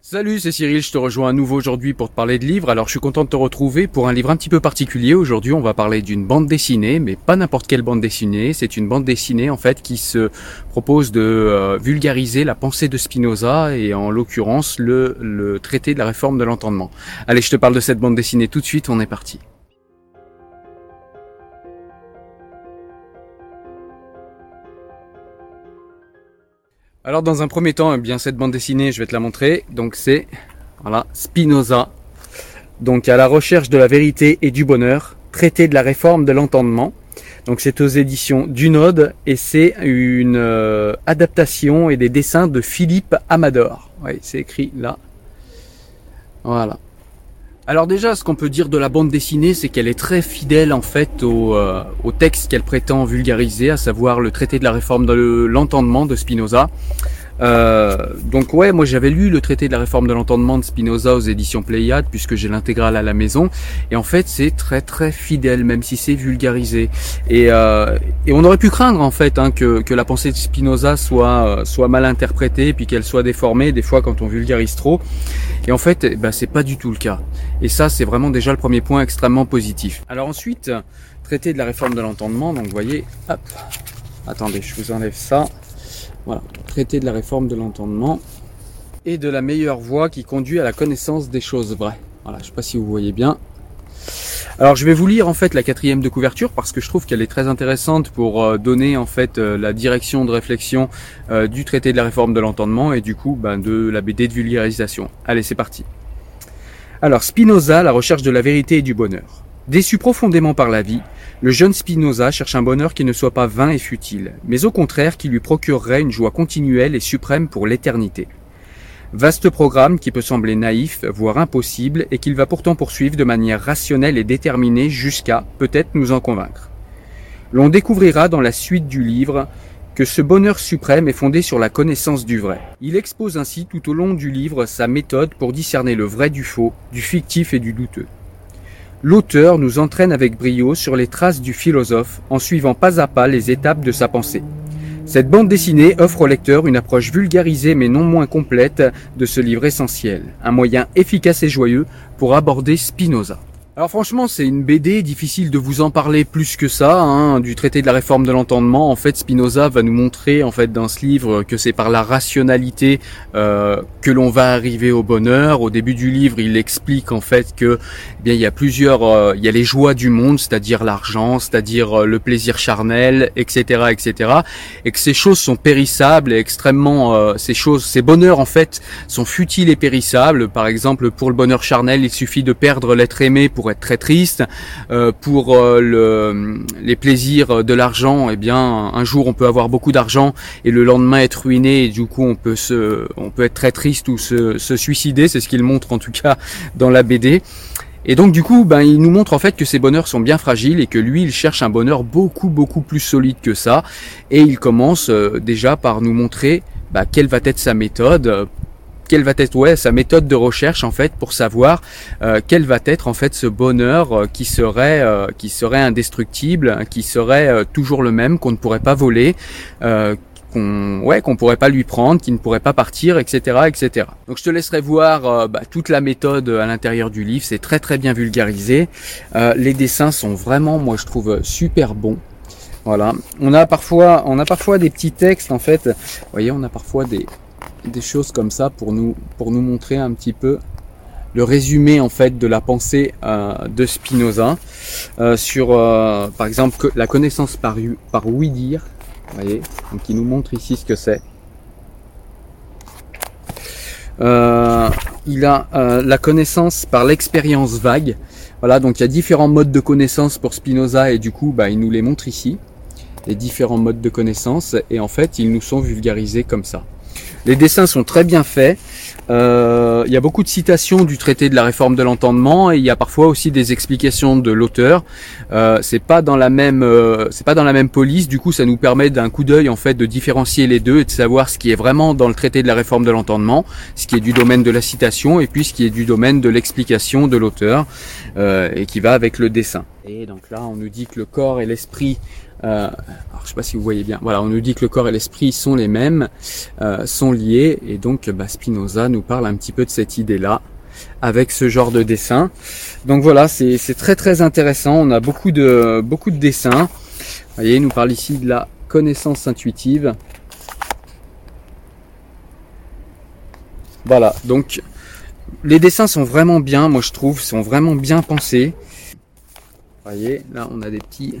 Salut, c'est Cyril, je te rejoins à nouveau aujourd'hui pour te parler de livres. Alors je suis content de te retrouver pour un livre un petit peu particulier. Aujourd'hui on va parler d'une bande dessinée, mais pas n'importe quelle bande dessinée. C'est une bande dessinée en fait qui se propose de euh, vulgariser la pensée de Spinoza et en l'occurrence le, le traité de la réforme de l'entendement. Allez, je te parle de cette bande dessinée tout de suite, on est parti. Alors dans un premier temps, eh bien cette bande dessinée, je vais te la montrer. Donc c'est voilà, Spinoza. Donc à la recherche de la vérité et du bonheur, traité de la réforme de l'entendement. Donc c'est aux éditions Dunode et c'est une euh, adaptation et des dessins de Philippe Amador. Oui, c'est écrit là. Voilà. Alors déjà, ce qu'on peut dire de la bande dessinée, c'est qu'elle est très fidèle en fait au, euh, texte qu'elle prétend vulgariser, à savoir le traité de la réforme de l'entendement de Spinoza. Euh, donc ouais, moi j'avais lu le traité de la réforme de l'entendement de Spinoza aux éditions Pléiade puisque j'ai l'intégrale à la maison. Et en fait c'est très très fidèle même si c'est vulgarisé. Et, euh, et on aurait pu craindre en fait hein, que, que la pensée de Spinoza soit soit mal interprétée puis qu'elle soit déformée des fois quand on vulgarise trop. Et en fait eh ben, c'est pas du tout le cas. Et ça c'est vraiment déjà le premier point extrêmement positif. Alors ensuite traité de la réforme de l'entendement donc vous voyez hop. Attendez je vous enlève ça voilà, traité de la réforme de l'entendement et de la meilleure voie qui conduit à la connaissance des choses vraies. Voilà, je sais pas si vous voyez bien. Alors je vais vous lire en fait la quatrième de couverture parce que je trouve qu'elle est très intéressante pour euh, donner en fait euh, la direction de réflexion euh, du traité de la réforme de l'entendement et du coup ben, de la BD de vulgarisation. Allez c'est parti. Alors Spinoza, la recherche de la vérité et du bonheur. Déçu profondément par la vie, le jeune Spinoza cherche un bonheur qui ne soit pas vain et futile, mais au contraire qui lui procurerait une joie continuelle et suprême pour l'éternité. Vaste programme qui peut sembler naïf, voire impossible, et qu'il va pourtant poursuivre de manière rationnelle et déterminée jusqu'à, peut-être, nous en convaincre. L'on découvrira dans la suite du livre que ce bonheur suprême est fondé sur la connaissance du vrai. Il expose ainsi tout au long du livre sa méthode pour discerner le vrai du faux, du fictif et du douteux. L'auteur nous entraîne avec brio sur les traces du philosophe en suivant pas à pas les étapes de sa pensée. Cette bande dessinée offre au lecteur une approche vulgarisée mais non moins complète de ce livre essentiel, un moyen efficace et joyeux pour aborder Spinoza. Alors franchement, c'est une BD, difficile de vous en parler plus que ça, hein, du traité de la réforme de l'entendement. En fait, Spinoza va nous montrer, en fait, dans ce livre, que c'est par la rationalité euh, que l'on va arriver au bonheur. Au début du livre, il explique en fait que, eh bien, il y a plusieurs, euh, il y a les joies du monde, c'est-à-dire l'argent, c'est-à-dire euh, le plaisir charnel, etc., etc., et que ces choses sont périssables et extrêmement, ces choses, ces bonheurs en fait, sont futiles et périssables. Par exemple, pour le bonheur charnel, il suffit de perdre l'être aimé pour être très triste. Euh, pour euh, le, les plaisirs de l'argent, eh bien, un jour on peut avoir beaucoup d'argent et le lendemain être ruiné et du coup on peut se, on peut être très triste ou se, suicider. C'est ce qu'il montre en tout cas dans la BD. Et donc du coup, ben, il nous montre en fait que ces bonheurs sont bien fragiles et que lui, il cherche un bonheur beaucoup beaucoup plus solide que ça. Et il commence euh, déjà par nous montrer bah, quelle va être sa méthode quelle va être sa méthode de recherche en fait pour savoir euh, quel va être en fait ce bonheur euh, qui serait euh, qui serait indestructible, qui serait toujours le même, qu'on ne pourrait pas voler, qu'on ouais pourrait pas lui prendre, qui ne pourrait pas partir, etc., etc. Donc je te laisserai voir bah, toute la méthode à l'intérieur du livre. C'est très très bien vulgarisé. Les dessins sont vraiment, moi je trouve super bons. Voilà. On a parfois on a parfois des petits textes en fait. Vous voyez, on a parfois des des choses comme ça pour nous pour nous montrer un petit peu le résumé en fait de la pensée euh, de Spinoza euh, sur euh, par exemple que la connaissance par par oui dire voyez donc il nous montre ici ce que c'est. Il a la connaissance par l'expérience vague. Voilà donc il y a différents modes de connaissance pour Spinoza et du coup bah, il nous les montre ici les différents modes de connaissance. Et en fait ils nous sont vulgarisés comme ça les dessins sont très bien faits. Euh, il y a beaucoup de citations du traité de la réforme de l'entendement et il y a parfois aussi des explications de l'auteur. Euh, c'est pas dans la même, euh, c'est pas dans la même police. Du coup, ça nous permet d'un coup d'œil en fait de différencier les deux et de savoir ce qui est vraiment dans le traité de la réforme de l'entendement, ce qui est du domaine de la citation et puis ce qui est du domaine de l'explication de l'auteur euh, et qui va avec le dessin. Et donc là, on nous dit que le corps et l'esprit Euh, alors, je sais pas si vous voyez bien. Voilà, on nous dit que le corps et l'esprit sont les mêmes, euh, sont liés, et donc bah, Spinoza nous parle un petit peu de cette idée-là avec ce genre de dessin. Donc voilà, c'est très très intéressant. On a beaucoup de beaucoup de dessins. Vous voyez, il nous parle ici de la connaissance intuitive. Voilà, donc les dessins sont vraiment bien, moi je trouve, sont vraiment bien pensés. Vous voyez, là on a des petits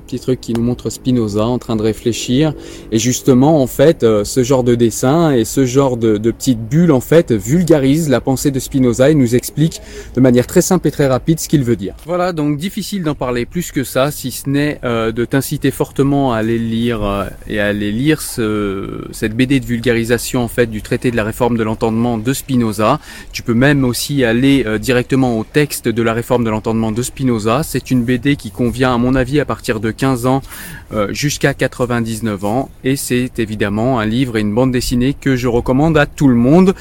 petit truc qui nous montre Spinoza en train de réfléchir. Et justement, en fait, euh, ce genre de dessin et ce genre de, de petites bulles, en fait, vulgarise la pensée de Spinoza et nous explique de manière très simple et très rapide ce qu'il veut dire. Voilà, donc difficile d'en parler plus que ça, si ce n'est euh, de t'inciter fortement à aller lire euh, et à aller lire ce, cette BD de vulgarisation, en fait, du traité de la réforme de l'entendement de Spinoza. Tu peux même aussi aller directement au texte de la réforme de l'entendement de Spinoza. C'est une BD qui convient, à mon avis, à partir de 15 ans euh, jusqu'à 99 ans. Et c'est évidemment un livre et une bande dessinée que je recommande à tout le monde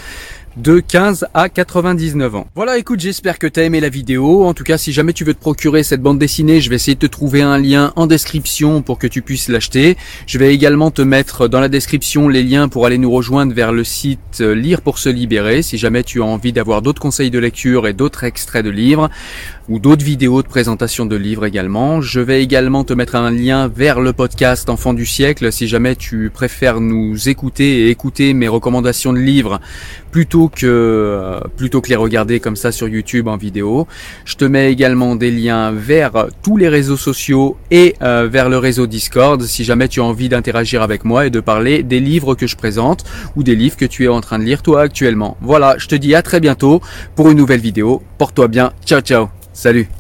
de 15 à 99 ans. Voilà, écoute, j'espère que tu as aimé la vidéo. En tout cas, si jamais tu veux te procurer cette bande dessinée, je vais essayer de te trouver un lien en description pour que tu puisses l'acheter. Je vais également te mettre dans la description les liens pour aller nous rejoindre vers le site euh, Lire pour se libérer si jamais tu as envie d'avoir d'autres conseils de lecture et d'autres extraits de livres ou d'autres vidéos de présentation de livres également. Je vais également te mettre un lien vers le podcast Enfant du siècle si jamais tu préfères nous écouter et écouter mes recommandations de livres plutôt que euh, plutôt que les regarder comme ça sur YouTube en vidéo. Je te mets également des liens vers tous les réseaux sociaux et euh, vers le réseau Discord si jamais tu as envie d'interagir avec moi et de parler des livres que je présente ou des livres que tu es en train de lire toi actuellement. Voilà, je te dis à très bientôt pour une nouvelle vidéo. Porte-toi bien. Ciao ciao. Salut